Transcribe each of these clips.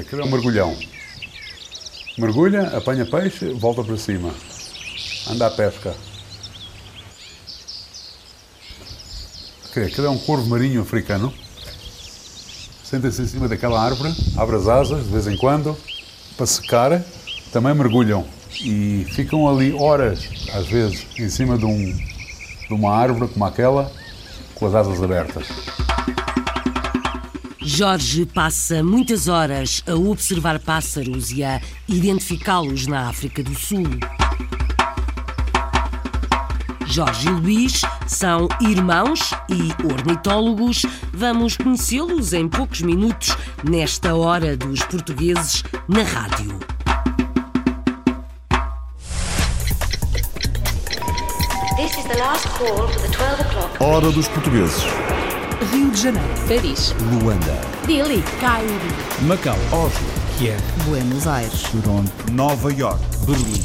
Aquilo é um mergulhão. Mergulha, apanha peixe, volta para cima. Anda à pesca. Aquilo é um corvo marinho africano. Senta-se em cima daquela árvore, abre as asas de vez em quando, para secar. Também mergulham e ficam ali horas, às vezes, em cima de, um, de uma árvore como aquela, com as asas abertas. Jorge passa muitas horas a observar pássaros e a identificá-los na África do Sul. Jorge e Luís são irmãos e ornitólogos. Vamos conhecê-los em poucos minutos nesta hora dos portugueses na rádio. This is the last call for the 12 o'clock. Hora dos portugueses. Rio de Janeiro, Paris, Luanda. Dili, Cairo, Macau. Oslo. Kiev. Buenos Aires, Toronto. Nova York. Berlim.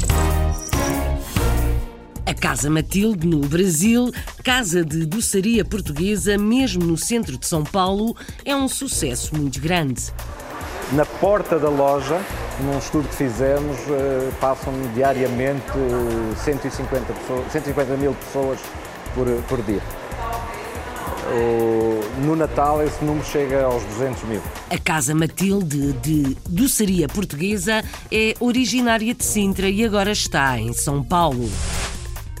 A Casa Matilde, no Brasil, casa de doçaria portuguesa, mesmo no centro de São Paulo, é um sucesso muito grande. Na porta da loja, num estudo que fizemos, eh, passam diariamente eh, 150, pessoas, 150 mil pessoas por, por dia. O- no Natal esse número chega aos 200 mil. A Casa Matilde de doçaria portuguesa é originária de Sintra e agora está em São Paulo.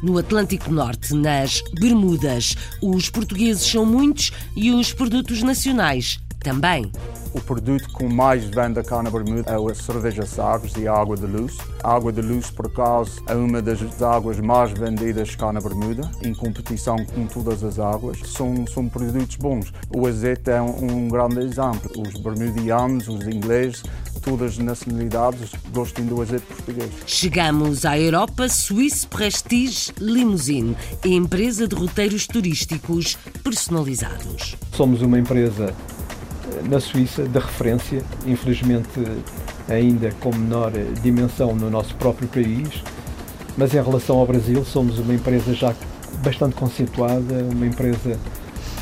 No Atlântico Norte, nas Bermudas, os portugueses são muitos e os produtos nacionais também. O produto com mais venda cá na Bermuda é a cerveja Sagres e a água de luz. A água de luz, por acaso, é uma das águas mais vendidas cá na Bermuda, em competição com todas as águas. São, são produtos bons. O azeite é um, um grande exemplo. Os bermudianos, os ingleses, todas as nacionalidades gostam do azeite português. Chegamos à Europa Swiss Prestige Limousine, empresa de roteiros turísticos personalizados. Somos uma empresa na Suíça de referência, infelizmente ainda com menor dimensão no nosso próprio país, mas em relação ao Brasil somos uma empresa já bastante conceituada, uma empresa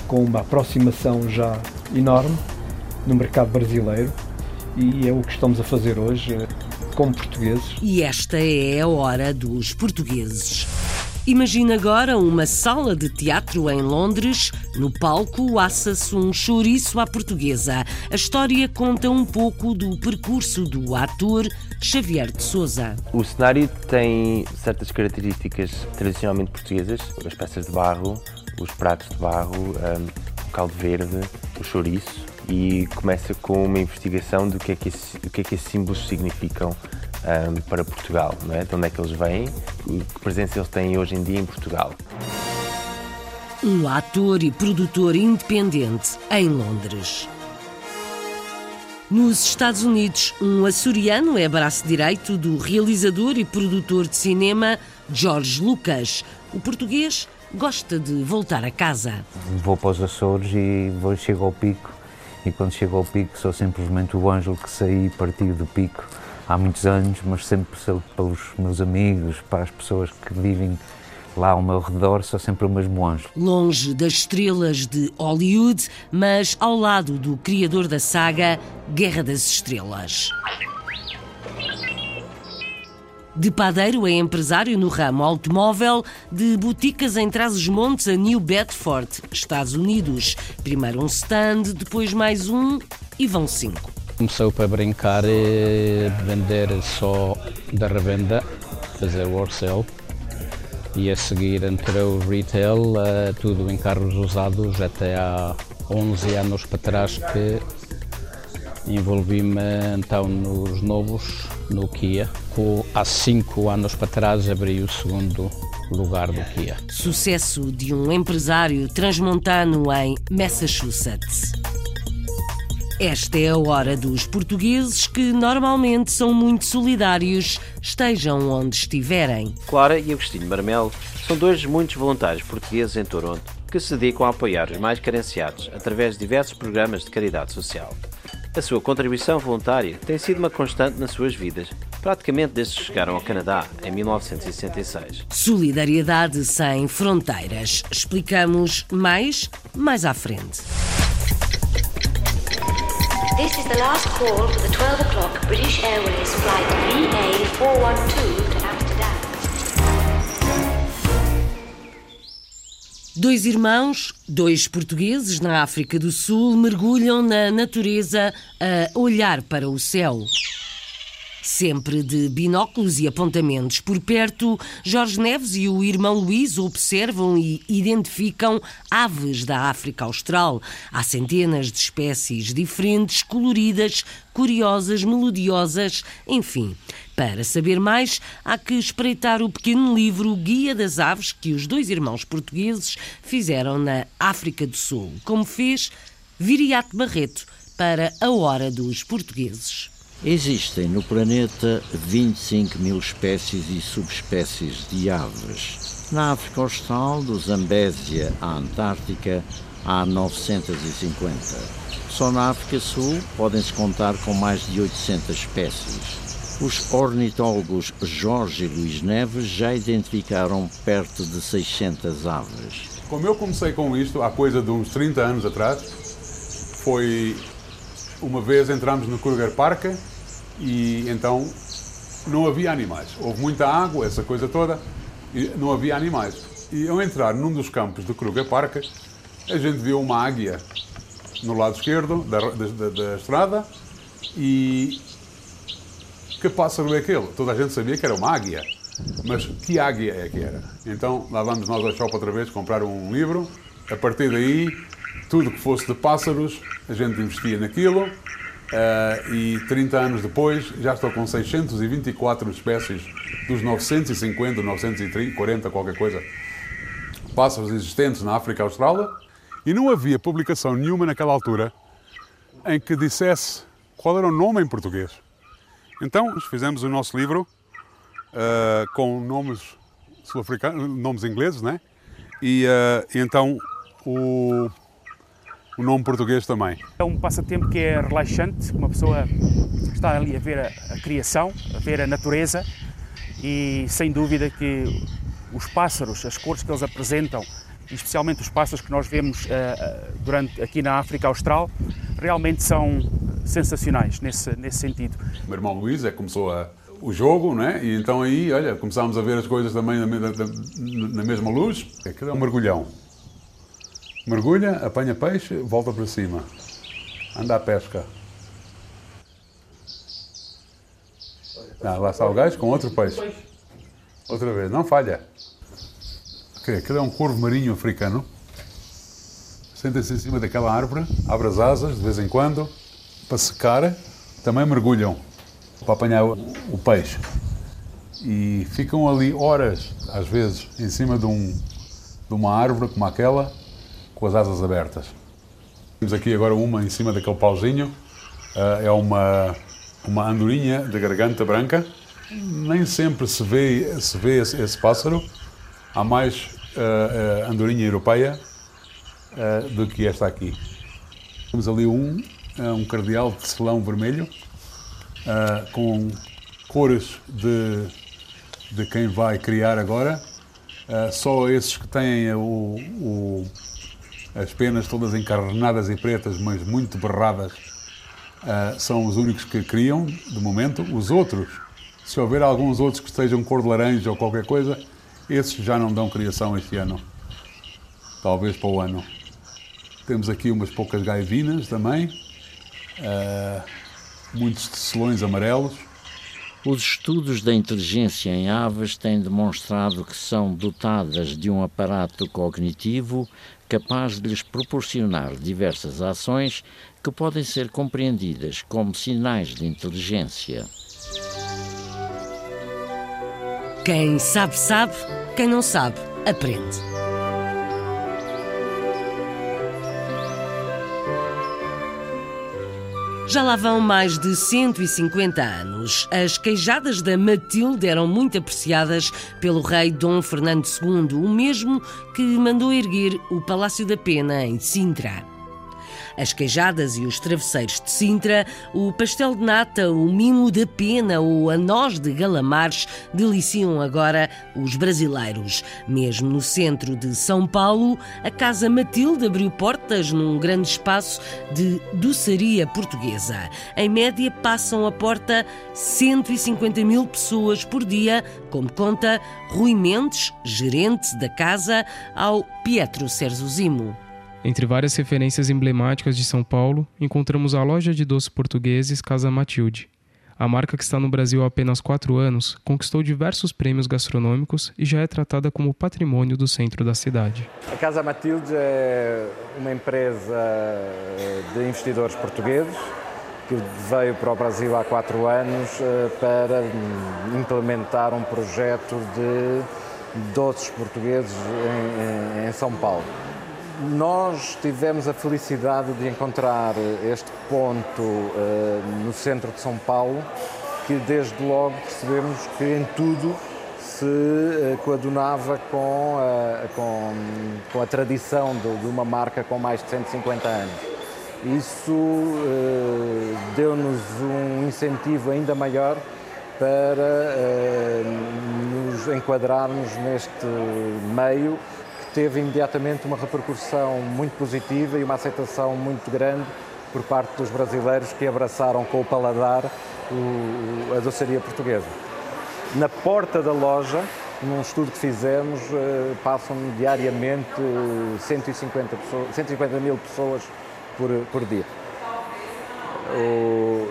com uma aproximação já enorme no mercado brasileiro e é o que estamos a fazer hoje eh, como portugueses. E esta é a hora dos portugueses. Imagina agora uma sala de teatro em Londres. No palco assa-se um chouriço à portuguesa. A história conta um pouco do percurso do ator Xavier de Souza. O cenário tem certas características tradicionalmente portuguesas, as peças de barro, os pratos de barro, hum, o caldo verde, o chouriço e começa com uma investigação do que é que, que é que esses símbolos significam hum, para Portugal, não é? de onde é que eles vêm, que presença eles têm hoje em dia em Portugal. Um ator e produtor independente em Londres. Nos Estados Unidos, um açoriano é braço direito do realizador e produtor de cinema George Lucas. O português gosta de voltar a casa. Vou para os Açores e vou, chego ao pico e quando chego ao pico sou simplesmente o ângelo que saí e parti do pico há muitos anos, mas sempre sou para os meus amigos, para as pessoas que vivem lá ao meu redor, sou sempre o mesmo anjo. Longe das estrelas de Hollywood, mas ao lado do criador da saga Guerra das Estrelas. De padeiro é empresário no ramo automóvel, de boticas em Trás-os-Montes a New Bedford, Estados Unidos. Primeiro um stand, depois mais um e vão cinco. Começou para brincar e vender só da revenda, fazer wholesale e a seguir entrou o retail, eh, tudo em carros usados até há 11 anos para trás que envolvi-me então nos novos, no Kia. Há 5 anos para trás abri o segundo lugar do Kia. Sucesso de um empresário transmontano em Massachusetts. Esta é a hora dos portugueses que normalmente são muito solidários, estejam onde estiverem. Clara e Agostinho Marmelo são dois muitos voluntários portugueses em Toronto que se dedicam a apoiar os mais carenciados através de diversos programas de caridade social. A sua contribuição voluntária tem sido uma constante nas suas vidas, praticamente desde que chegaram ao Canadá em 1966. Solidariedade sem fronteiras. Explicamos mais mais à frente. This is the last call for the 12 o'clock British Airways flight VA412 to Amsterdam. Dois irmãos, dois portugueses na África do Sul, mergulham na natureza a olhar para o céu. Sempre de binóculos e apontamentos por perto, Jorge Neves e o irmão Luís observam e identificam aves da África Austral. Há centenas de espécies diferentes, coloridas, curiosas, melodiosas, enfim. Para saber mais, há que espreitar o pequeno livro Guia das Aves que os dois irmãos portugueses fizeram na África do Sul, como fez Viriato Barreto para a Hora dos Portugueses. Existem no planeta 25 mil espécies e subespécies de aves. Na África Austral, do Zambésia à Antártica, há 950. Só na África Sul podem-se contar com mais de 800 espécies. Os ornitólogos Jorge e Luís Neves já identificaram perto de 600 aves. Como eu comecei com isto há coisa de uns 30 anos atrás, foi uma vez entramos no Kruger Park e então não havia animais. Houve muita água, essa coisa toda, e não havia animais. E ao entrar num dos campos do Kruger Park, a gente viu uma águia no lado esquerdo da, da, da estrada e que pássaro é aquele? Toda a gente sabia que era uma águia. Mas que águia é que era? Então lá vamos nós ao shopping outra vez comprar um livro. A partir daí, tudo que fosse de pássaros, a gente investia naquilo. Uh, e 30 anos depois, já estou com 624 espécies dos 950, 940, qualquer coisa, pássaros existentes na África Austral. E não havia publicação nenhuma naquela altura em que dissesse qual era o nome em português. Então, fizemos o nosso livro uh, com nomes sul-africanos, nomes ingleses, né? E uh, então o, o nome português também. É um passatempo que é relaxante, uma pessoa está ali a ver a, a criação, a ver a natureza e sem dúvida que os pássaros, as cores que eles apresentam, especialmente os pássaros que nós vemos uh, durante, aqui na África Austral, realmente são sensacionais nesse, nesse sentido. O meu irmão Luís é começou a, o jogo, né? e então aí, olha, começámos a ver as coisas também na, na, na mesma luz. Aquilo é um mergulhão. Mergulha, apanha peixe, volta para cima. Anda à pesca. Ah, lá está o gajo com outro peixe. Outra vez, não falha. Aquilo é um corvo marinho africano. Senta-se em cima daquela árvore, abre as asas de vez em quando, para secar. Também mergulham para apanhar o, o peixe. E ficam ali horas, às vezes, em cima de, um, de uma árvore como aquela, com as asas abertas. Temos aqui agora uma em cima daquele pauzinho. Uh, é uma, uma andorinha de garganta branca. Nem sempre se vê, se vê esse, esse pássaro. Há mais uh, uh, andorinha europeia do que esta aqui. Temos ali um, um cardeal de selão vermelho, com cores de, de quem vai criar agora. só esses que têm o, o as penas todas encarnadas e pretas, mas muito berradas, uh, são os únicos que criam, de momento. Os outros, se houver alguns outros que estejam cor de laranja ou qualquer coisa, esses já não dão criação este ano. Talvez para o ano. Temos aqui umas poucas gaivinas também, uh, muitos tecelões amarelos. Os estudos da inteligência em aves têm demonstrado que são dotadas de um aparato cognitivo capaz de lhes proporcionar diversas ações que podem ser compreendidas como sinais de inteligência. Quem sabe, sabe, quem não sabe, aprende. Já lá vão mais de 150 anos. As queijadas da Matilde eram muito apreciadas pelo rei Dom Fernando II, o mesmo que mandou erguer o Palácio da Pena em Sintra. As queijadas e os travesseiros de Sintra, o pastel de nata, o mimo da pena ou a noz de galamares deliciam agora os brasileiros. Mesmo no centro de São Paulo, a Casa Matilde abriu portas num grande espaço de doçaria portuguesa. Em média, passam a porta 150 mil pessoas por dia, como conta Rui Mendes, gerente da casa, ao Pietro Serzuzimo. Entre várias referências emblemáticas de São Paulo, encontramos a loja de doces portugueses Casa Matilde. A marca, que está no Brasil há apenas quatro anos, conquistou diversos prêmios gastronômicos e já é tratada como patrimônio do centro da cidade. A Casa Matilde é uma empresa de investidores portugueses que veio para o Brasil há quatro anos eh, para hum, implementar um projeto de doces portugueses em São Paulo. Nós tivemos a felicidade de encontrar este ponto uh, no centro de São Paulo, que desde logo percebemos que em tudo se uh, coadunava com, uh, com, com, a tradição de, de, uma marca com mais de 150 anos. Isso deu-nos um incentivo ainda maior para nos enquadrarmos neste meio teve imediatamente uma repercussão muito positiva e uma aceitação muito grande por parte dos brasileiros que abraçaram com o paladar o, a doçaria portuguesa. Na porta da loja, num estudo que fizemos, eh, passam diariamente 150, pessoas, 150 mil pessoas por, por dia.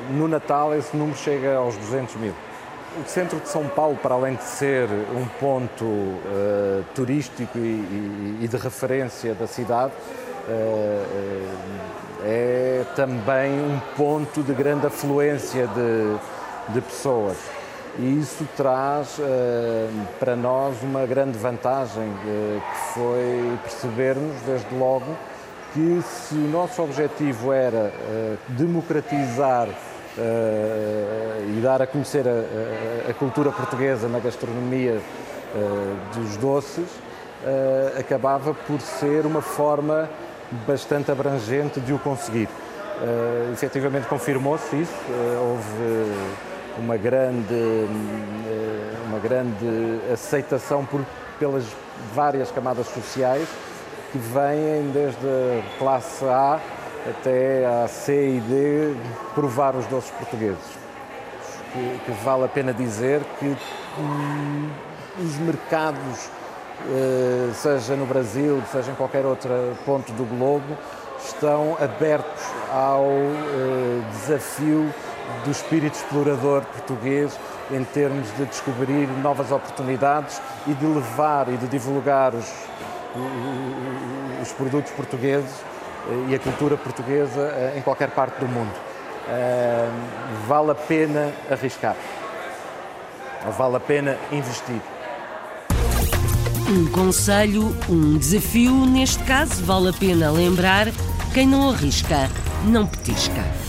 No Natal, esse número chega aos 200 mil. O centro de São Paulo, para além de ser um ponto uh, turístico e, e, e, de referência da cidade, uh, é também um ponto de grande afluência de, de pessoas. E isso traz uh, para nós uma grande vantagem, que foi percebermos, desde logo, que se o nosso objetivo era democratizar e dar a conhecer a, a, cultura portuguesa na gastronomia uh, dos doces, uh, acabava por ser uma forma bastante abrangente de o conseguir. Uh, efetivamente confirmou-se isso, houve uma grande, uma grande aceitação por, pelas várias camadas sociais que vêm desde a classe A até à C e D provar os doces portugueses. Que, que vale a pena dizer que hum, os mercados, eh, seja no Brasil, seja em qualquer outro ponto do globo, estão abertos ao eh, desafio do espírito explorador português em termos de descobrir novas oportunidades e de levar e de divulgar os, os produtos portugueses e a cultura portuguesa eh, em qualquer parte do mundo. Eh, vale a pena arriscar, vale a pena investir. Um conselho, um desafio, neste caso, vale a pena lembrar: quem não arrisca, não petisca.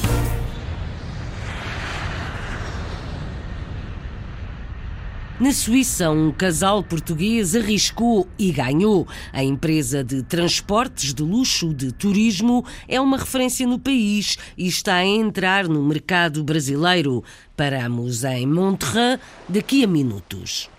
Na Suíça, um casal português arriscou e ganhou. A empresa de transportes de luxo de turismo é uma referência no país e está a entrar no mercado brasileiro. Paramos em Monterrey daqui a minutos.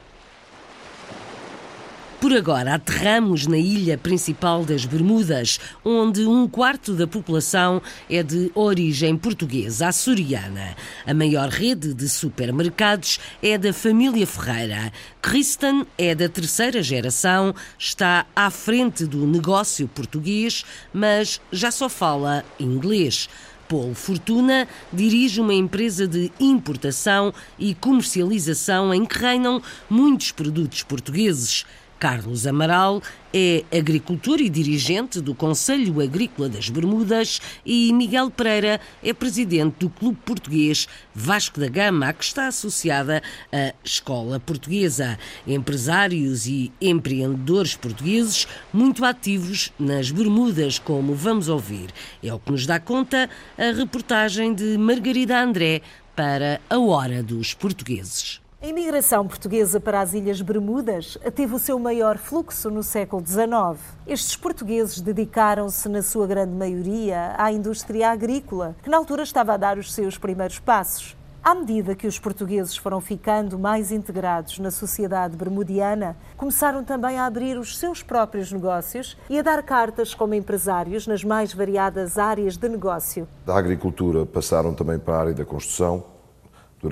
Por agora, aterramos na ilha principal das Bermudas, onde um quarto da população é de origem portuguesa, açoriana. A maior rede de supermercados é da família Ferreira. Kristen é da terceira geração, está à frente do negócio português, mas já só fala inglês. Paulo Fortuna dirige uma empresa de importação e comercialização em que reinam muitos produtos portugueses. Carlos Amaral é agricultor e dirigente do Conselho Agrícola das Bermudas e Miguel Pereira é presidente do Clube Português Vasco da Gama, a que está associada a Escola Portuguesa. Empresários e empreendedores portugueses muito ativos nas Bermudas, como vamos ouvir. É o que nos dá conta a reportagem de Margarida André para a Hora dos Portugueses. A imigração portuguesa para as Ilhas Bermudas teve o seu maior fluxo no século XIX. Estes portugueses dedicaram-se, na sua grande maioria, à indústria agrícola, que na altura estava a dar os seus primeiros passos. À medida que os portugueses foram ficando mais integrados na sociedade bermudiana, começaram também a abrir os seus próprios negócios e a dar cartas como empresários nas mais variadas áreas de negócio. Da agricultura passaram também para a área da construção,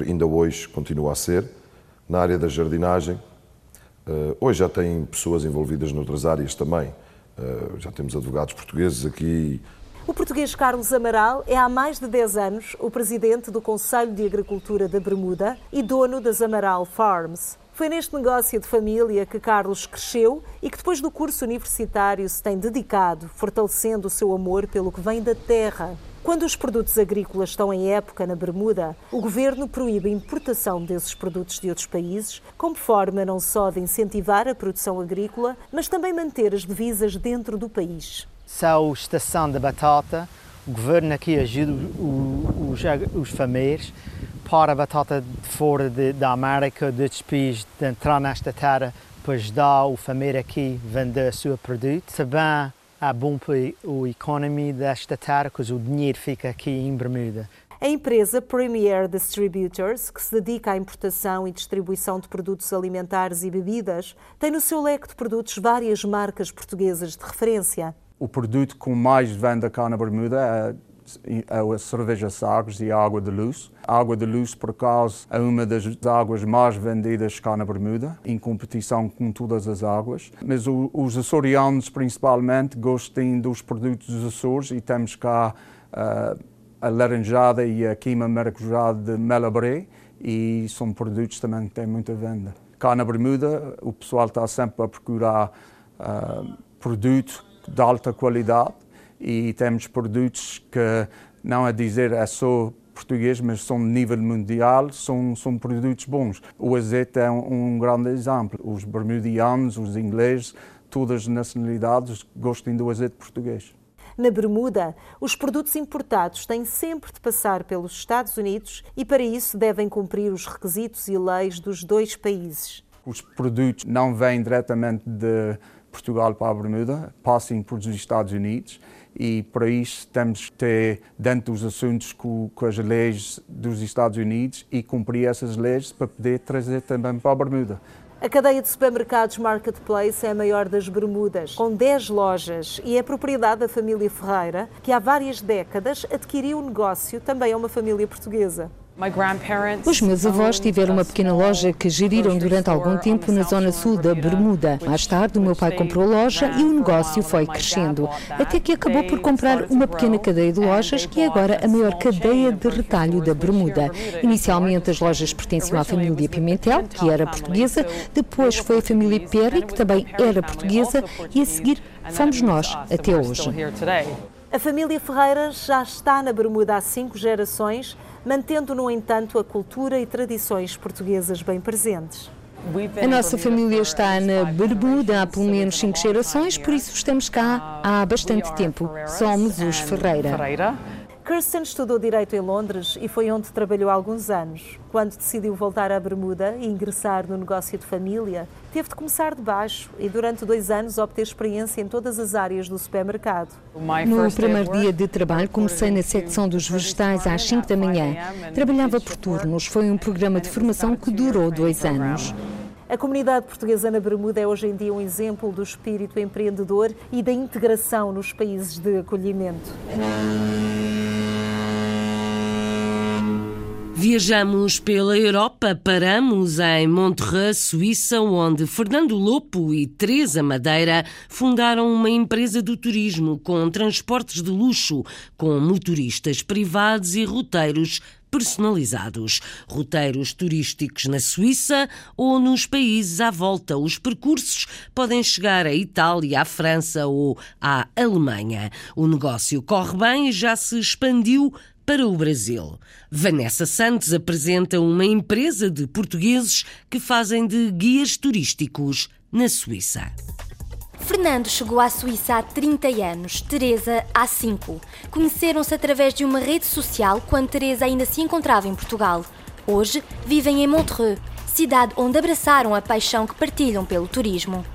ainda hoje continua a ser na área da jardinagem. Uh, hoje já tem pessoas envolvidas noutras áreas também. Uh, já temos advogados portugueses aqui. O português Carlos Amaral é há mais de 10 anos o presidente do Conselho de Agricultura da Bermuda e dono das Amaral Farms. Foi neste negócio de família que Carlos cresceu e que depois do curso universitário se tem dedicado, fortalecendo o seu amor pelo que vem da terra. Quando os produtos agrícolas estão em época na Bermuda, o governo proíbe a importação desses produtos de outros países, como forma não só de incentivar a produção agrícola, mas também manter as divisas dentro do país. São estação da batata, o governo aqui ajuda os, os famílias para a batata de fora de, da América, de outros países, de entrar nesta terra, para ajudar o família aqui a vender o seu produto. Também bom para a economia desta terra, porque o dinheiro fica aqui em Bermuda. A empresa Premier Distributors, que se dedica à importação e distribuição de produtos alimentares e bebidas, tem no seu leque de produtos várias marcas portuguesas de referência. O produto com mais venda cá na Bermuda é a cerveja Sagres e a água de luz. A água de luz, por acaso, é uma das águas mais vendidas cá na Bermuda, em competição com todas as águas. Mas o, os açorianos, principalmente, gostam dos produtos dos Açores e temos cá uh, a laranjada e a queima maracujá de Melabré e são produtos também que têm muita venda. Cá na Bermuda, o pessoal está sempre a procurar uh, produto de alta qualidade e temos produtos que, não a dizer é só português, mas são de nível mundial, são, são produtos bons. O azeite é um, um grande exemplo. Os bermudianos, os ingleses, todas as nacionalidades gostam do azeite português. Na Bermuda, os produtos importados têm sempre de passar pelos Estados Unidos e, para isso, devem cumprir os requisitos e leis dos dois países. Os produtos não vêm diretamente de Portugal para a Bermuda, passam por os Estados Unidos e para isso temos que ter dentro dos assuntos com, com, as leis dos Estados Unidos e cumprir essas leis para poder trazer também para a Bermuda. A cadeia de supermercados Marketplace é a maior das Bermudas, com 10 lojas e é propriedade da família Ferreira, que há várias décadas adquiriu o negócio também a uma família portuguesa. Os meus avós tiveram uma pequena loja que geriram durante algum tempo na zona sul da Bermuda. Mais tarde, o meu pai comprou a loja e o negócio foi crescendo, até que acabou por comprar uma pequena cadeia de lojas que é agora a maior cadeia de retalho da Bermuda. Inicialmente, as lojas pertenciam à família Pimentel, que era portuguesa, depois foi a família Perry, que também era portuguesa, e a seguir fomos nós até hoje. A família Ferreira já está na Bermuda há cinco gerações mantendo, no entanto, a cultura e tradições portuguesas bem presentes. A nossa família está na Bermuda há pelo menos cinco gerações, por isso estamos cá há bastante tempo. Somos os Ferreira. Kirsten estudou Direito em Londres e foi onde trabalhou há alguns anos. Quando decidiu voltar à Bermuda e ingressar no negócio de família, teve de começar de baixo e durante dois anos obter experiência em todas as áreas do supermercado. No primeiro dia de trabalho comecei na secção dos vegetais às 5 da manhã. Trabalhava por turnos. Foi um programa de formação que durou dois anos. A comunidade portuguesa na Bermuda é hoje em dia um exemplo do espírito empreendedor e da integração nos países de acolhimento. Viajamos pela Europa, paramos em Montreux, Suíça, onde Fernando Lopo e Teresa Madeira fundaram uma empresa do turismo com transportes de luxo, com motoristas privados e roteiros personalizados. Roteiros turísticos na Suíça ou nos países à volta. Os percursos podem chegar à Itália, à França ou à Alemanha. O negócio corre bem e já se expandiu para o Brasil. Vanessa Santos apresenta uma empresa de portugueses que fazem de guias turísticos na Suíça. Fernando chegou à Suíça há 30 anos, Teresa há 5. Conheceram-se através de uma rede social quando Teresa ainda se encontrava em Portugal. Hoje vivem em Montreux, cidade onde abraçaram a paixão que partilham pelo turismo.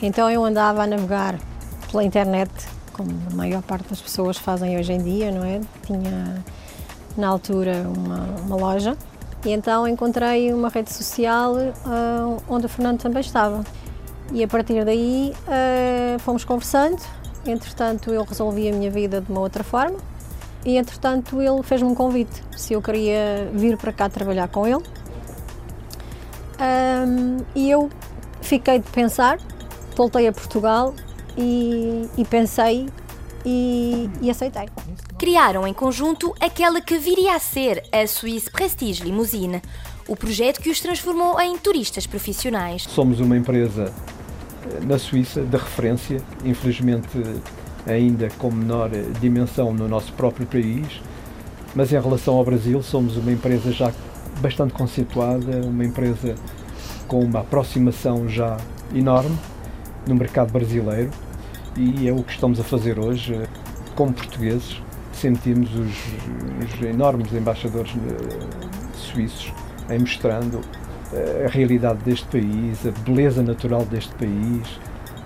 Então eu andava a navegar pela internet, como a maior parte das pessoas fazem hoje em dia, não é? Tinha na altura uma, uma loja e então encontrei uma rede social uh, onde o Fernando também estava. E a partir daí uh, fomos conversando. Entretanto, eu resolvi a minha vida de uma outra forma. E entretanto, ele fez-me um convite se eu queria vir para cá trabalhar com ele. Um, e eu fiquei de pensar, voltei a Portugal e, e pensei e, e aceitei. Criaram em conjunto aquela que viria a ser a Swiss Prestige Limousine, o projeto que os transformou em turistas profissionais. Somos uma empresa eh, na Suíça de referência, infelizmente ainda com menor dimensão no nosso próprio país, mas em relação ao Brasil somos uma empresa já bastante conceituada, uma empresa com uma aproximação já enorme no mercado brasileiro e é o que estamos a fazer hoje como portugueses. Sentimos os, os enormes embaixadores eh, suíços em mostrando eh, a realidade deste país, a beleza natural deste país,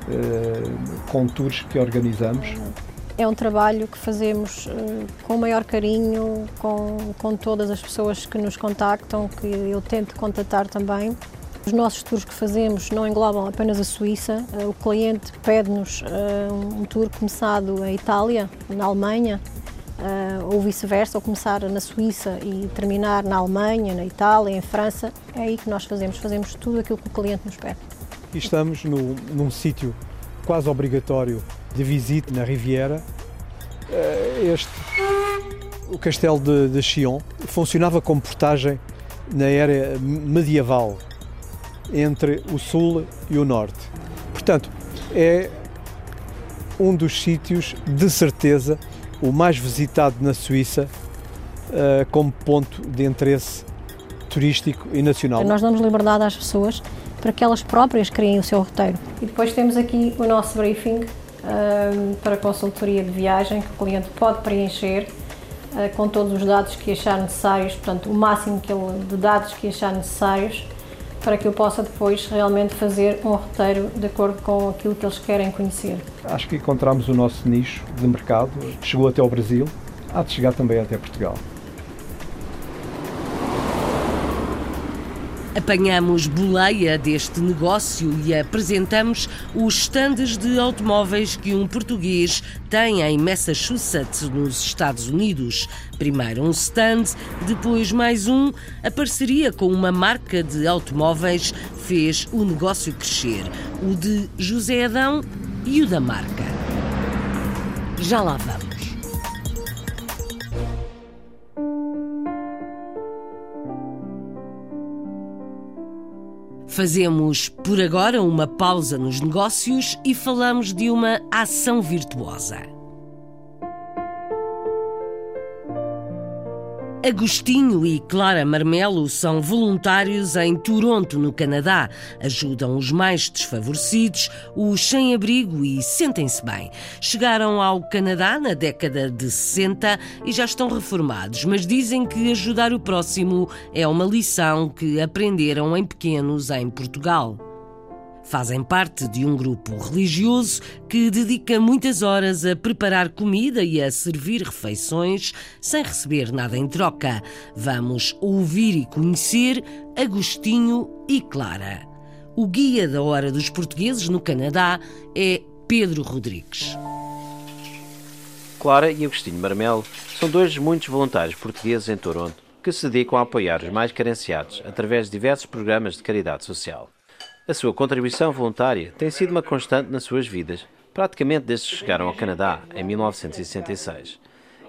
eh, com tours que organizamos. É um trabalho que fazemos com o maior carinho, com, com todas as pessoas que nos contactam, que eu tento contatar também. Os nossos tours que fazemos não englobam apenas a Suíça. Eh, o cliente pede-nos eh, um tour começado em Itália, na Alemanha, eh, ou vice-versa, ou começar na Suíça e terminar na Alemanha, na Itália, em França. É aí que nós fazemos, fazemos tudo aquilo que o cliente nos pede. E estamos no, num sítio quase obrigatório de visita na Riviera. Este, o castelo de, de funcionava como portagem na era medieval entre o sul e o norte. Portanto, é um dos sítios, de certeza, o mais visitado na Suíça uh, como ponto de interesse turístico e nacional. Nós damos liberdade às pessoas para que elas próprias criem o seu roteiro. E depois temos aqui o nosso briefing uh, para consultoria de viagem que o cliente pode preencher uh, com todos os dados que achar necessários, portanto, o máximo que ele, de dados que achar necessários para que eu possa depois realmente fazer um roteiro de acordo com aquilo que eles querem conhecer. Acho que encontramos o nosso nicho de mercado, chegou até ao Brasil, há de chegar também até Portugal. Apanhamos boleia deste negócio e apresentamos os estandes de automóveis que um português tem em Massachusetts, nos Estados Unidos. Primeiro um stand, depois mais um. A parceria com uma marca de automóveis fez o negócio crescer. O de José Adão e o da marca. Já lá vamos. Fazemos por agora uma pausa nos negócios e falamos de uma ação virtuosa. Agostinho e Clara Marmelo são voluntários em Toronto, no Canadá. Ajudam os mais desfavorecidos, os sem-abrigo e sentem-se bem. Chegaram ao Canadá na década de 60 e já estão reformados, mas dizem que ajudar o próximo é uma lição que aprenderam em pequenos em Portugal. Fazem parte de um grupo religioso que dedica muitas horas a preparar comida e a servir refeições sem receber nada em troca. Vamos ouvir e conhecer Agostinho e Clara. O guia da Hora dos Portugueses no Canadá é Pedro Rodrigues. Clara e Agostinho Marmelo são dois muitos voluntários portugueses em Toronto que se dedicam a apoiar os mais carenciados através de diversos programas de caridade social. A sua contribuição voluntária tem sido uma constante nas suas vidas, praticamente desde que chegaram ao Canadá, em 1966.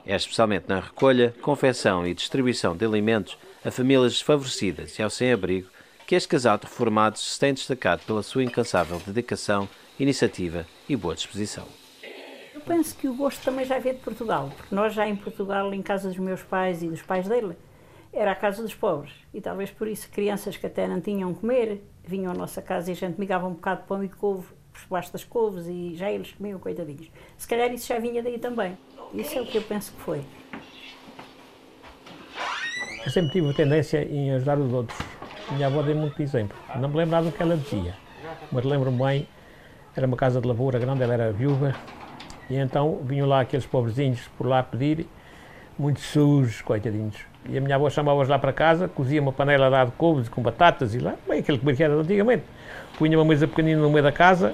É especialmente na recolha, confecção e distribuição de alimentos a famílias desfavorecidas e ao sem-abrigo que este casal de reformados se tem destacado pela sua incansável dedicação, iniciativa e boa disposição. Eu penso que o gosto também já veio de Portugal, porque nós já em Portugal, em casa dos meus pais e dos pais dele, era a casa dos pobres. E talvez por isso crianças que até não tinham comer, vinham à nossa casa e a gente migava um bocado de pão e couve por baixo das couves e já eles comiam coitadinhos. Se calhar isso já vinha daí também. Isso é o que eu penso que foi. Eu sempre tive tendência em ajudar os outros. minha avó deu muito exemplo. Não me lembro nada do que ela dizia, mas lembro-me bem, era uma casa de lavoura grande, ela era viúva, e então vinham lá aqueles pobrezinhos por lá pedir, muito sujos, coitadinhos. E a minha avó chamava-os lá para casa, cozia uma panela de couves com batatas e lá, bem aquele que era antigamente. Punha uma mesa pequenina no meio da casa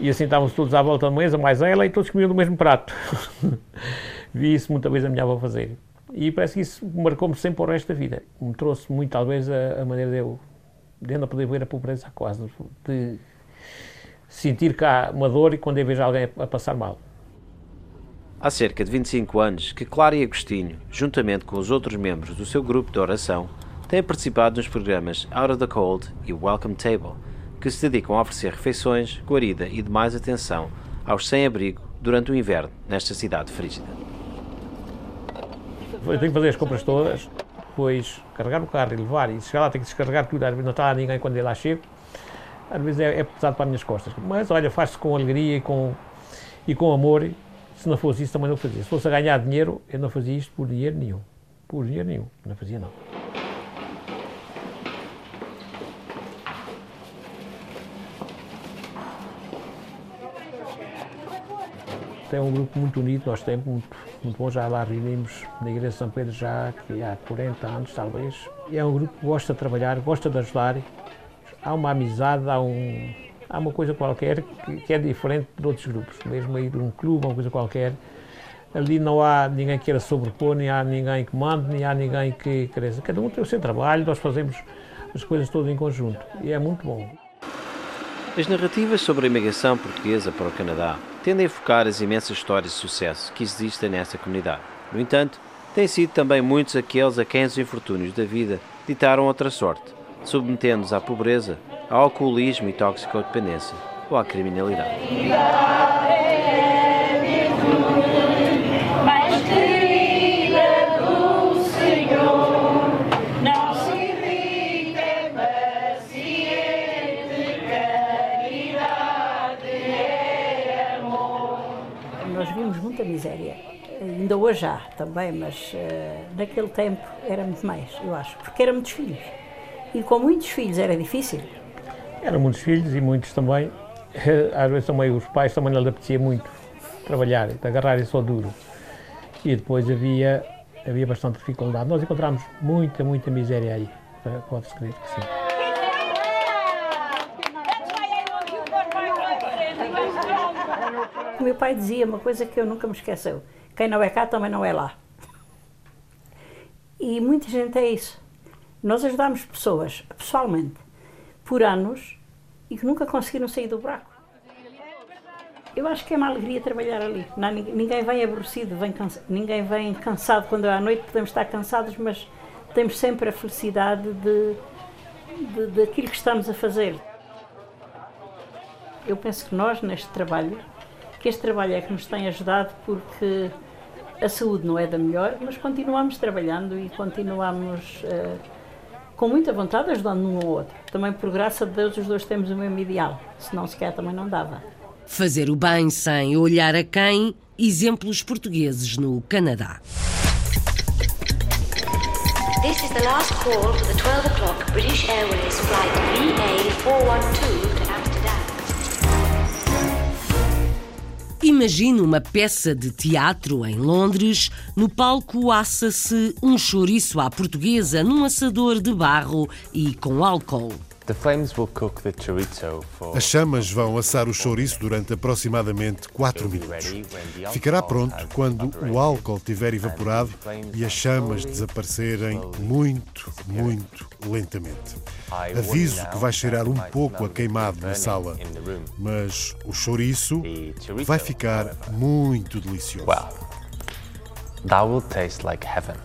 e assim estávamos todos à volta da mesa, mais ela, e todos comiam do mesmo prato. Vi isso muitas vezes a minha avó fazer. E parece que isso marcou-me sempre o resto da vida. Me trouxe muito, talvez, a, a maneira de eu, de não poder ver a pobreza quase, de sentir cá uma dor e quando eu vejo alguém a, a passar mal. Há cerca de 25 anos que Clara e Agostinho, juntamente com os outros membros do seu grupo de oração, têm participado nos programas Out of the Cold e Welcome Table, que se dedicam a oferecer refeições, guarida e demais atenção aos sem-abrigo durante o inverno nesta cidade frígida. Eu tenho que fazer as compras todas, depois carregar o carro e levar, e chegar lá tenho que descarregar tudo, às vezes não está ninguém quando eu lá chego, às vezes é, é pesado para as minhas costas. Mas olha, faz-se com alegria e com, e com amor. Se não fosse isso, também não fazia. Se fosse a ganhar dinheiro, eu não fazia isto por dinheiro nenhum. Por dinheiro nenhum. Não fazia, não. Tem um grupo muito unido, nós temos muito, muito bom, já lá reunimos na Igreja de São Pedro já há 40 anos, talvez. É um grupo que gosta de trabalhar, gosta de ajudar, há uma amizade, há, um, há uma coisa qualquer que, é diferente de outros grupos, mesmo aí de um clube, uma coisa qualquer. Ali não há ninguém que queira sobrepor, nem há ninguém que mande, nem há ninguém que cresça. Cada um tem o seu trabalho, nós fazemos as coisas todas em conjunto e é muito bom. As narrativas sobre a imigração portuguesa para o Canadá tendem a focar as imensas histórias de sucesso que existem nessa comunidade. No entanto, têm sido também muitos aqueles a quem os infortúnios da vida ditaram outra sorte, submetendo-os à pobreza, ao alcoolismo e toxicodependência ou à criminalidade. muita miséria. Ainda hoje há também, mas uh, naquele tempo era muito mais, eu acho, porque eram muitos filhos. E com muitos filhos era difícil. Eram muitos filhos e muitos também, às vezes também os pais também lhe apetecia muito trabalhar, agarrarem só duro. E depois havia, havia bastante dificuldade. Nós encontramos muita, muita miséria aí, pode-se crer que sim. O meu pai dizia uma coisa que eu nunca me esqueceu: quem não é cá também não é lá. E muita gente é isso. Nós ajudamos pessoas, pessoalmente, por anos e que nunca conseguiram sair do buraco. Eu acho que é uma alegria trabalhar ali. Não, ninguém vem aborrecido, vem cansa, ninguém vem cansado quando é à noite, podemos estar cansados, mas temos sempre a felicidade de, de, daquilo que estamos a fazer. Eu penso que nós, neste trabalho, que este trabalho é que nos tem ajudado porque a saúde não é da melhor, mas continuamos trabalhando e continuamos uh, com muita vontade ajudando um ao outro. Também por graça de Deus os dois temos o mesmo ideal, senão sequer também não dava. Fazer o bem sem olhar a quem, exemplos portugueses no Canadá. This is the last call for the 12 o'clock British Airways flight VA412 Imagine uma peça de teatro em Londres. No palco assa-se um chouriço à portuguesa num assador de barro e com álcool. As chamas vão assar o chouriço durante aproximadamente 4 minutos. Ficará pronto quando o álcool tiver evaporado e as chamas desaparecerem muito, muito lentamente. Aviso que vai cheirar um pouco a queimado na sala, mas o chouriço vai ficar muito delicioso. That will taste like heaven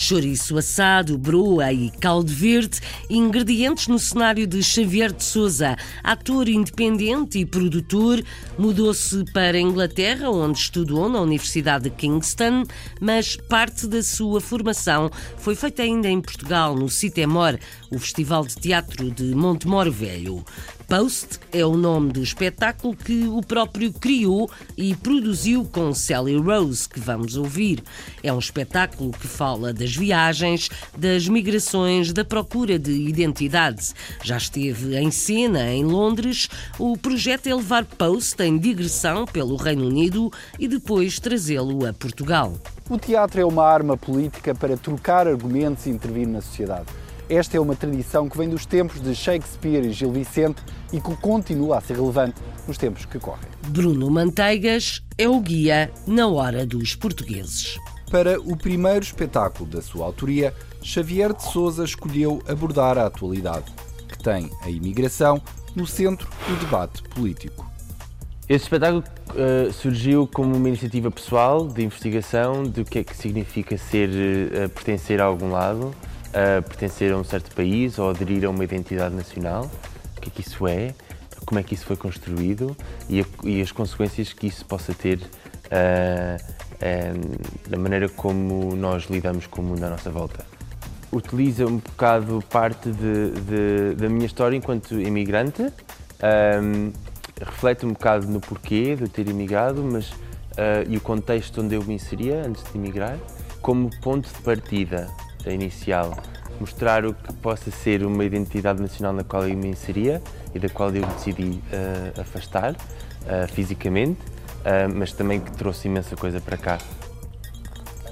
chouriço assado, broa e caldo verde, ingredientes no cenário de Xavier de Souza, ator independente e produtor, mudou-se para a Inglaterra, onde estudou na Universidade de Kingston, mas parte da sua formação foi feita ainda em Portugal, no Citemor, o Festival de Teatro de Montemor Velho. Post é o nome do espetáculo que o próprio criou e produziu com Sally Rose, que vamos ouvir. É um espetáculo que fala das viagens, das migrações, da procura de identidade. Já esteve em cena em Londres. O projeto é levar Post em digressão pelo Reino Unido e depois trazê-lo a Portugal. O teatro é uma arma política para trocar argumentos e intervir na sociedade. Esta é uma tradição que vem dos tempos de Shakespeare e Gil Vicente e que continua a ser relevante nos tempos que correm. Bruno Manteigas é o guia na hora dos portugueses. Para o primeiro espetáculo da sua autoria, Xavier de Souza escolheu abordar a atualidade, que tem a imigração no centro do debate político. Este espetáculo uh, surgiu como uma iniciativa pessoal de investigação do que é que significa ser, uh, pertencer a algum lado, uh, pertencer a um certo país ou aderir a uma identidade nacional, o que é que isso é, como é que isso foi construído e, a, e as consequências que isso possa ter na maneira como nós lidamos com o mundo à nossa volta. Utiliza um bocado parte de, de, da minha história enquanto imigrante. Um, reflete um bocado no porquê de ter imigrado, mas uh, e o contexto onde eu me inseria antes de emigrar, como ponto de partida inicial, mostrar o que possa ser uma identidade nacional na qual eu me inseria e da qual eu decidi uh, afastar uh, fisicamente, mas também que trouxe imensa coisa para cá.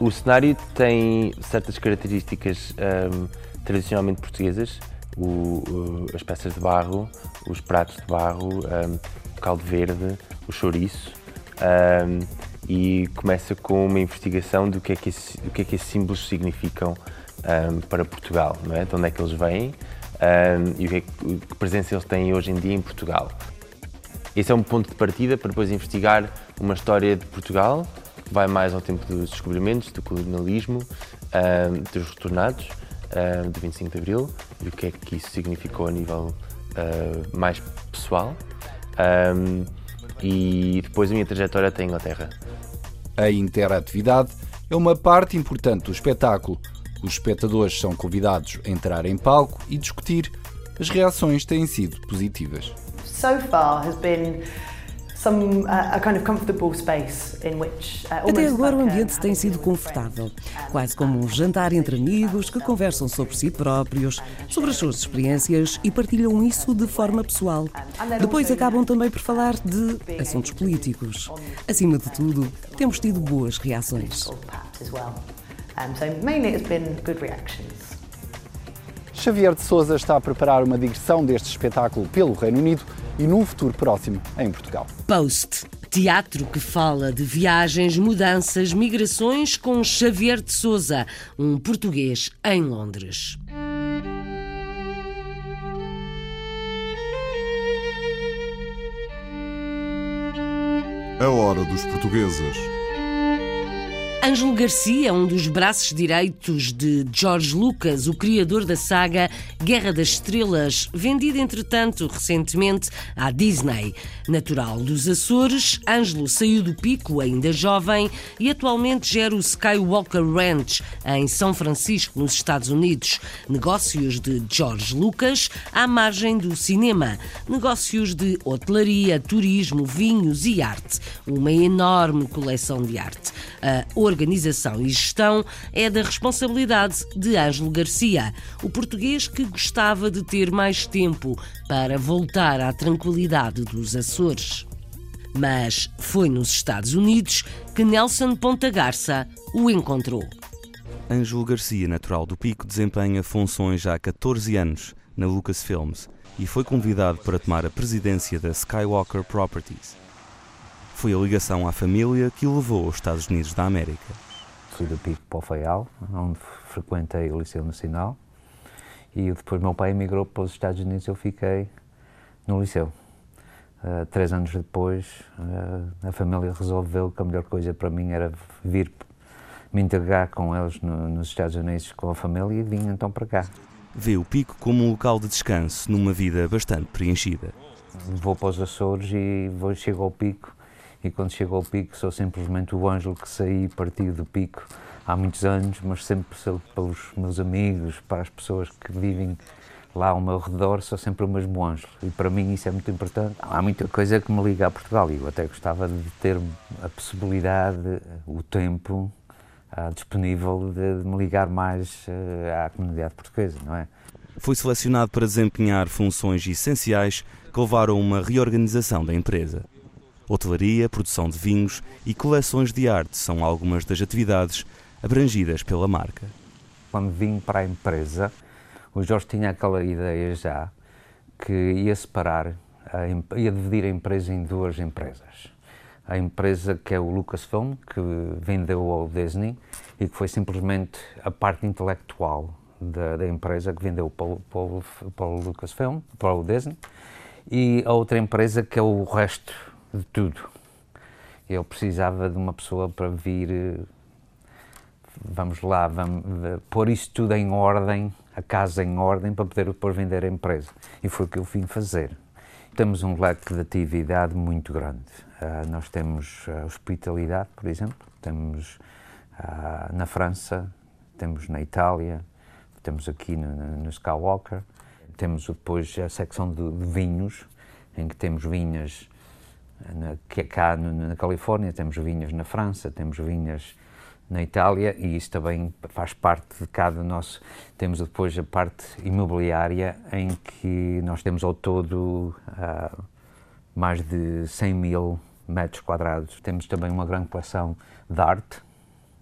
O cenário tem certas características um, tradicionalmente portuguesas, o, as peças de barro, os pratos de barro, um, o caldo verde, o chouriço. Um, e começa com uma investigação do que é que, esse, que, é que esses símbolos significam para Portugal, não é? de onde é que eles vêm e o que, é que, que presença eles têm hoje em dia em Portugal. Esse é um ponto de partida para depois investigar uma história de Portugal, que vai mais ao tempo dos descobrimentos, do colonialismo, dos retornados, uh, do 25 de Abril e o que é que isso significou a nível uh, mais pessoal. Um, e depois a minha trajetória até a Inglaterra. A interatividade é uma parte importante do espetáculo. Os espectadores são convidados a entrar em palco e discutir. As reações têm sido positivas. So far has been Uh, Até agora o ambiente tem sido confortável, quase como um jantar entre amigos que conversam sobre si próprios, sobre as suas experiências e partilham isso de forma pessoal. Depois acabam também por falar de assuntos políticos. Acima de tudo, temos tido boas reações. Xavier de Souza está a preparar uma digressão deste espetáculo pelo Reino Unido e num futuro próximo em Portugal. Post. Teatro que fala de viagens, mudanças, migrações com Xavier de Souza, um português em Londres. A hora dos portugueses. Ângelo Garcia, um dos braços direitos de George Lucas, o criador da saga Guerra das Estrelas, vendida entretanto recentemente à Disney. Natural dos Açores, Ângelo saiu do pico ainda jovem e atualmente gera o Skywalker Ranch em São Francisco, nos Estados Unidos. Negócios de George Lucas à margem do cinema. Negócios de hotelaria, turismo, vinhos e arte. Uma enorme coleção de arte. A organização e gestão é da responsabilidade de Ângelo Garcia, o português que gostava de ter mais tempo para voltar à tranquilidade dos Açores. Mas foi nos Estados Unidos que Nelson Ponta Garça o encontrou. Ângelo Garcia, natural do Pico, desempenha funções há 14 anos na Lucasfilms e foi convidado para tomar a presidência da Skywalker Properties. Foi a ligação à família que o levou aos Estados Unidos da América. Fui do Pico para o Faial, onde frequentei o Liceu Nacional, e depois meu pai emigrou para os Estados Unidos e eu fiquei no Liceu. Uh, três anos depois, uh, a família resolveu que a melhor coisa para mim era vir me integrar com eles no, nos Estados Unidos com a família e vim então para cá. Vê o Pico como um local de descanso numa vida bastante preenchida. Vou para os Açores e vou, chego ao Pico e quando chego ao pico sou simplesmente o ângelo que saí e parti do pico há muitos anos, mas sempre pelos meus amigos, para as pessoas que vivem lá ao meu redor sou sempre o mesmo Ângelo e para mim isso é muito importante. Há muita coisa que me liga a Portugal e eu até gostava de ter a possibilidade, o tempo uh, disponível de, de, me ligar mais uh, à comunidade portuguesa, não é? Foi selecionado para desempenhar funções essenciais que levaram a uma reorganização da empresa. Hotelaria, produção de vinhos e coleções de arte são algumas das atividades abrangidas pela marca. Quando vim para a empresa, o Jorge tinha aquela ideia já que ia separar, ia dividir a empresa em duas empresas. A empresa que é o Lucasfilm, que vendeu ao Disney e que foi simplesmente a parte intelectual da, da empresa que vendeu para para, para o Lucasfilm, para o Disney, e a outra empresa que é o resto de tudo. Eu precisava de uma pessoa para vir, vamos lá, vamos, pôr isto tudo em ordem, a casa em ordem, para poder depois vender a empresa. E foi o que eu vim fazer. Temos um leque de atividade muito grande. Uh, nós temos a hospitalidade, por exemplo, temos uh, na França, temos na Itália, temos aqui no, no Skywalker, temos depois a secção de, de vinhos, em que temos vinhas na, cá na Califórnia, temos vinhas na França, temos vinhas na Itália e isso também faz parte de cada nosso. Temos depois a parte imobiliária em que nós temos ao todo uh, mais de 100 mil metros quadrados. Temos também uma grande coleção de arte,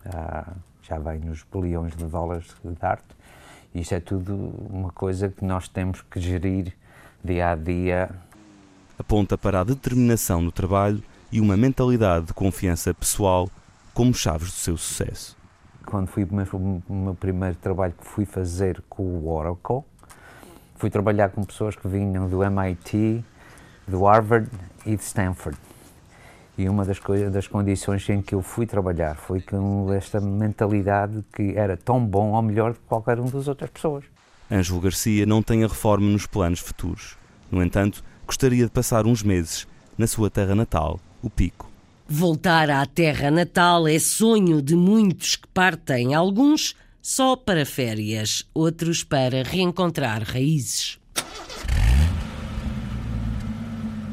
uh, já vem nos bilhões de dólares de arte. Isso é tudo uma coisa que nós temos que gerir dia a dia aponta para a determinação no trabalho e uma mentalidade de confiança pessoal como chaves do seu sucesso. Quando fui o meu primeiro trabalho que fui fazer com o Oracle, fui trabalhar com pessoas que vinham do MIT, do Harvard e de Stanford. E uma das, coisas, das condições em que eu fui trabalhar foi com esta mentalidade que era tão bom ou melhor que qualquer uma das outras pessoas. Ângelo Garcia não tem a reforma nos planos futuros. No entanto, gostaria de passar uns meses na sua terra natal, o Pico. Voltar à terra natal é sonho de muitos que partem, alguns só para férias, outros para reencontrar raízes.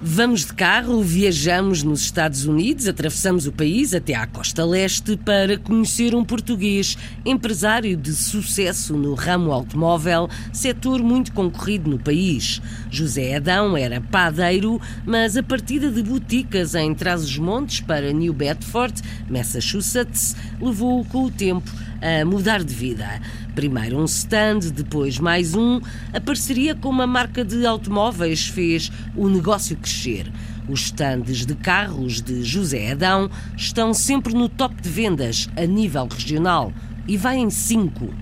Vamos de carro, viajamos nos Estados Unidos, atravessamos o país até à costa leste para conhecer um português, empresário de sucesso no ramo automóvel, setor muito concorrido no país. José Adão era padeiro, mas a partida de boticas em Trás-os-Montes para New Bedford, Massachusetts, levou-o com o tempo a mudar de vida. Primeiro um stand, depois mais um. A parceria com uma marca de automóveis fez o negócio crescer. Os stands de carros de José Adão estão sempre no top de vendas a nível regional e vai em cinco.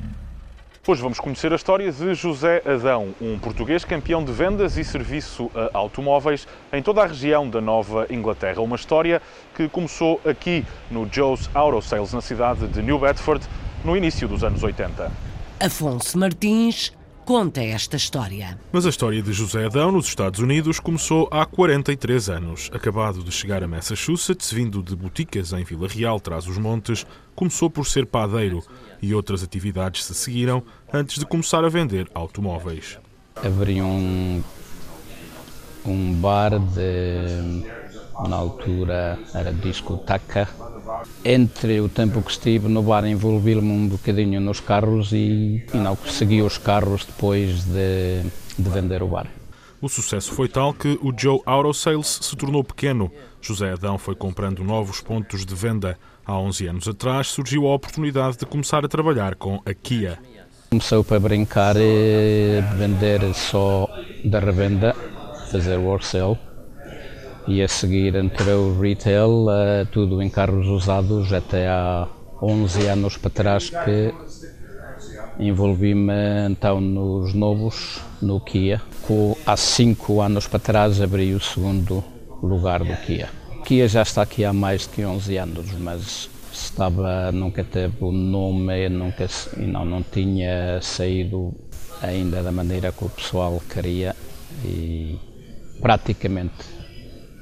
Hoje vamos conhecer a história de José Adão, um português campeão de vendas e serviço a automóveis em toda a região da Nova Inglaterra. Uma história que começou aqui no Joe's Auto Sales, na cidade de New Bedford, no início dos anos 80. Afonso Martins conta esta história. Mas a história de José Adão nos Estados Unidos começou há 43 anos. Acabado de chegar a Massachusetts, vindo de boticas em Vila Real, traz os montes, começou por ser padeiro e outras atividades se seguiram antes de começar a vender automóveis. Haveria um, um bar de, na altura era discoteca entre o tempo que estive no bar, envolvi-me um bocadinho nos carros e, e não segui os carros depois de, de vender o bar. O sucesso foi tal que o Joe Auto Sales se tornou pequeno. José Adão foi comprando novos pontos de venda. Há 11 anos atrás surgiu a oportunidade de começar a trabalhar com a Kia. Começou para brincar e vender só da revenda, fazer work sale e a seguir entrou retail, uh, tudo em carros usados, até há 11 anos para trás que envolvi-me então nos novos, no Kia. Há 5 anos para trás abri o segundo lugar do Kia. O Kia já está aqui há mais de 11 anos, mas estava, nunca teve o nome, nunca, não, não tinha saído ainda da maneira que o pessoal queria e praticamente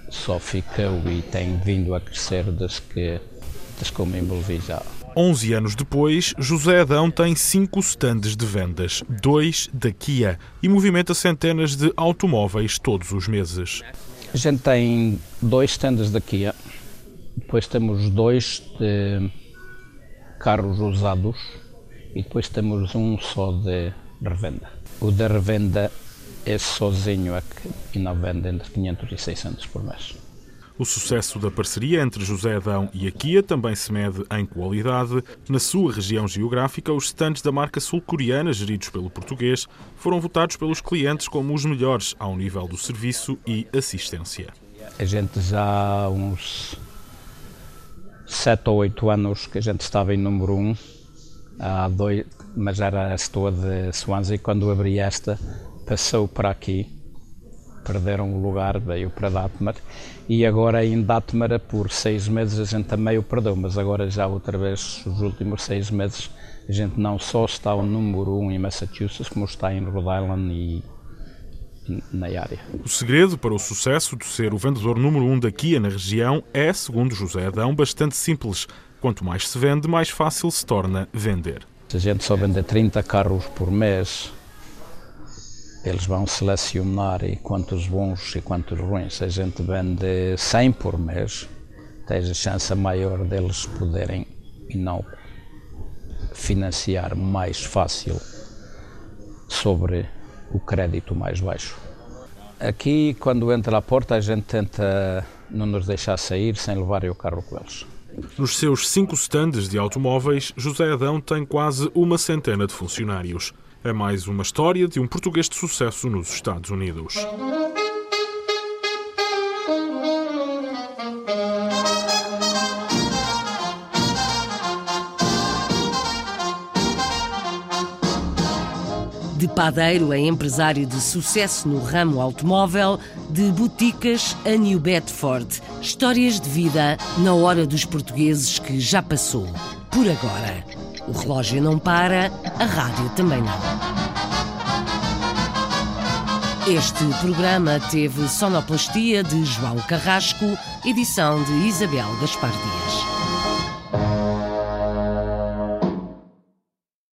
só ficou e tem vindo a crescer desde que, desde que eu me envolvi já 11 anos depois, José Adão tem cinco stands de vendas, dois da Kia, e movimenta centenas de automóveis todos os meses. A gente tem dois stands da Kia, depois temos dois de carros usados e depois temos um só de revenda. O de revenda é sozinho aqui e não vende entre 500 e 600 por mês. O sucesso da parceria entre José Adão e a Kia também se mede em qualidade. Na sua região geográfica, os stands da marca sul-coreana, geridos pelo português, foram votados pelos clientes como os melhores ao nível do serviço e assistência. A gente já há uns 7 ou 8 anos que a gente estava em número 1, um, há dois, mas era a estou de Swansea, quando abri esta, passou para aqui perderam o lugar, veio para Datmar e agora em Datmar por seis meses a gente também o perdeu, mas agora já outra vez, os últimos seis meses, a gente não só está o número um em Massachusetts, como está em Rhode Island e na área. O segredo para o sucesso de ser o vendedor número um da Kia na região é, segundo José Adão, bastante simples. Quanto mais se vende, mais fácil se torna vender. Se a gente só vende 30 carros por mês, eles vão selecionar e quantos bons e quantos ruins. Se a gente vende 100 por mês, tens a chance maior deles poderem e não financiar mais fácil sobre o crédito mais baixo. Aqui, quando entra à porta, a gente tenta não nos deixar sair sem levar o carro com eles. Nos seus cinco stands de automóveis, José Adão tem quase uma centena de funcionários. É mais uma história de um português de sucesso nos Estados Unidos. De padeiro a empresário de sucesso no ramo automóvel, de boticas a New Bedford. Histórias de vida na hora dos portugueses que já passou. Por agora. O relógio não para, a rádio também não. Este programa teve sonoplastia de João Carrasco, edição de Isabel Gaspar Dias.